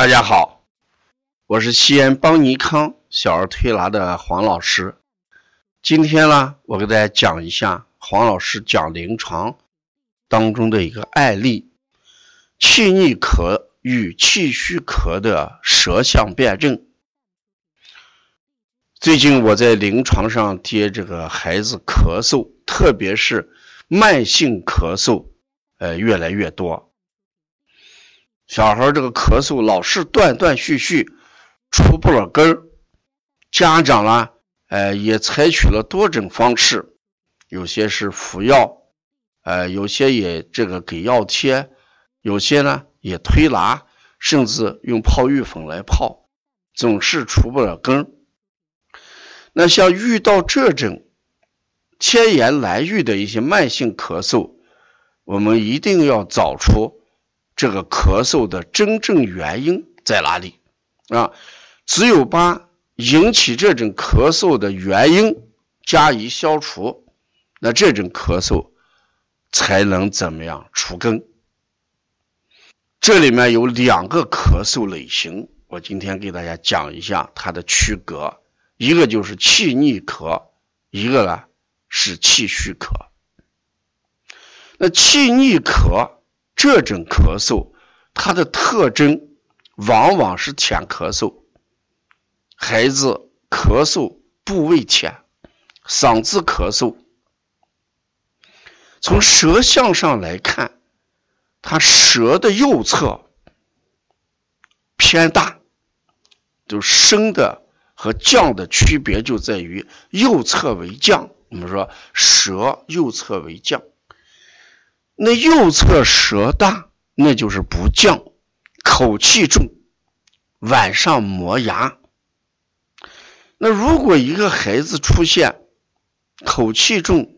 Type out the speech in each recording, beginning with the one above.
大家好，我是西安邦尼康小儿推拿的黄老师。今天呢，我给大家讲一下黄老师讲临床当中的一个案例：气逆咳与气虚咳的舌象辨证。最近我在临床上接这个孩子咳嗽，特别是慢性咳嗽，呃，越来越多。小孩这个咳嗽老是断断续续，出不了根儿。家长呢，呃，也采取了多种方式，有些是服药，呃，有些也这个给药贴，有些呢也推拿，甚至用泡浴粉来泡，总是出不了根儿。那像遇到这种千言难愈的一些慢性咳嗽，我们一定要找出。这个咳嗽的真正原因在哪里啊？只有把引起这种咳嗽的原因加以消除，那这种咳嗽才能怎么样除根？这里面有两个咳嗽类型，我今天给大家讲一下它的区隔，一个就是气逆咳，一个呢是气虚咳。那气逆咳。这种咳嗽，它的特征往往是浅咳嗽，孩子咳嗽部位浅，嗓子咳嗽。从舌象上来看，他舌的右侧偏大，就升的和降的区别就在于右侧为降。我们说舌右侧为降。那右侧舌大，那就是不降，口气重，晚上磨牙。那如果一个孩子出现口气重、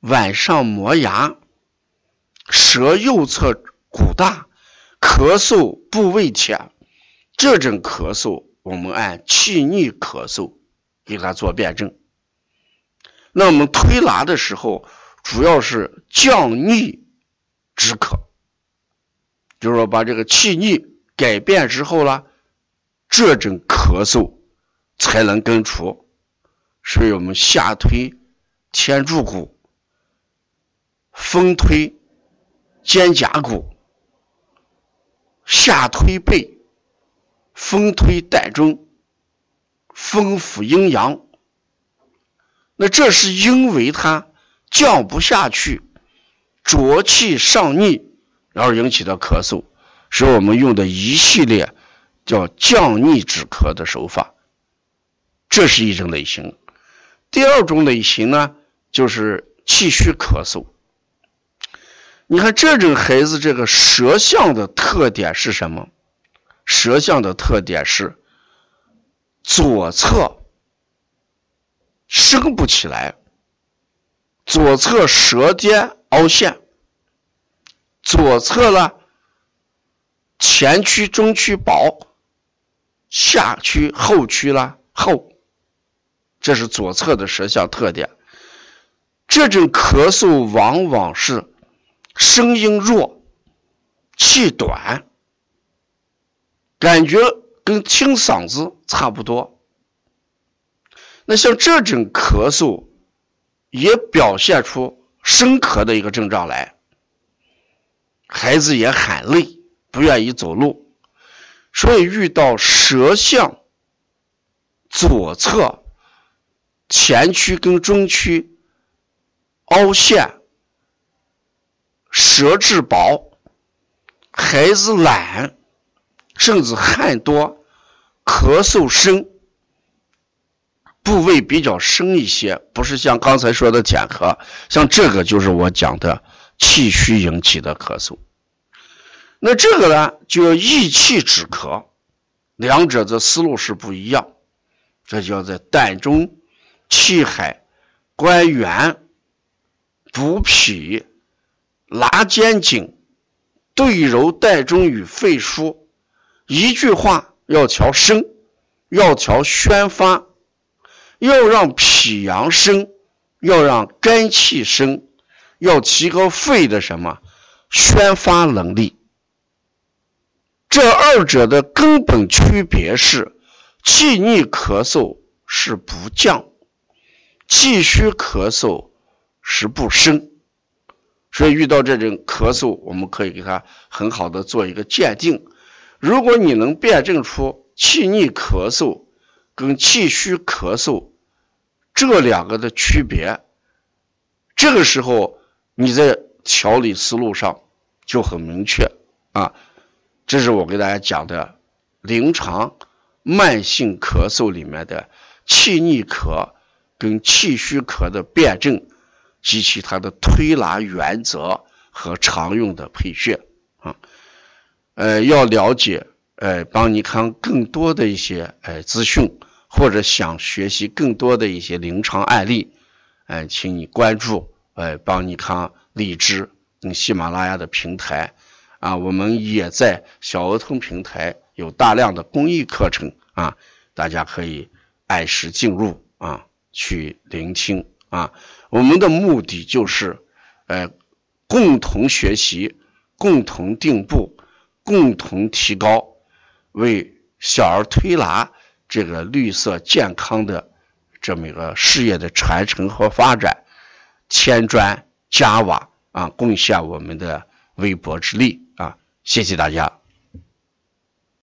晚上磨牙、舌右侧鼓大、咳嗽部位浅，这种咳嗽我们按气逆咳嗽给他做辩证。那我们推拿的时候，主要是降逆。止咳，就是说把这个气逆改变之后了，这种咳嗽才能根除。所以我们下推天柱骨，风推肩胛骨，下推背，风推膻中，风扶阴阳。那这是因为它降不下去。浊气上逆而引起的咳嗽，是我们用的一系列叫降逆止咳的手法。这是一种类型。第二种类型呢，就是气虚咳嗽。你看这种孩子，这个舌象的特点是什么？舌象的特点是左侧升不起来，左侧舌尖。凹陷，左侧呢，前区、中区薄，下区、后区呢厚，这是左侧的舌象特点。这种咳嗽往往是声音弱、气短，感觉跟清嗓子差不多。那像这种咳嗽，也表现出。生咳的一个症状来，孩子也喊累，不愿意走路，所以遇到舌象左侧前区跟中区凹陷，舌质薄，孩子懒，甚至汗多，咳嗽声。部位比较深一些，不是像刚才说的浅咳，像这个就是我讲的气虚引起的咳嗽。那这个呢，就要益气止咳，两者的思路是不一样。这叫在膻中、气海、关元、补脾、拉肩颈、对揉膻中与肺腧。一句话，要调升，要调宣发。要让脾阳升，要让肝气升，要提高肺的什么宣发能力。这二者的根本区别是，气逆咳嗽是不降，气虚咳嗽是不升。所以遇到这种咳嗽，我们可以给他很好的做一个鉴定。如果你能辨证出气逆咳嗽跟气虚咳嗽这两个的区别，这个时候你在调理思路上就很明确啊。这是我给大家讲的临床慢性咳嗽里面的气逆咳跟气虚咳的辨证。及其他的推拿原则和常用的配穴啊，呃，要了解呃帮你看更多的一些呃资讯，或者想学习更多的一些临床案例，呃，请你关注呃邦尼康荔枝跟喜马拉雅的平台啊，我们也在小儿童平台有大量的公益课程啊，大家可以按时进入啊去聆听啊。我们的目的就是，呃，共同学习，共同进步，共同提高，为小儿推拿这个绿色健康的这么一个事业的传承和发展，添砖加瓦啊，贡献我们的微薄之力啊！谢谢大家。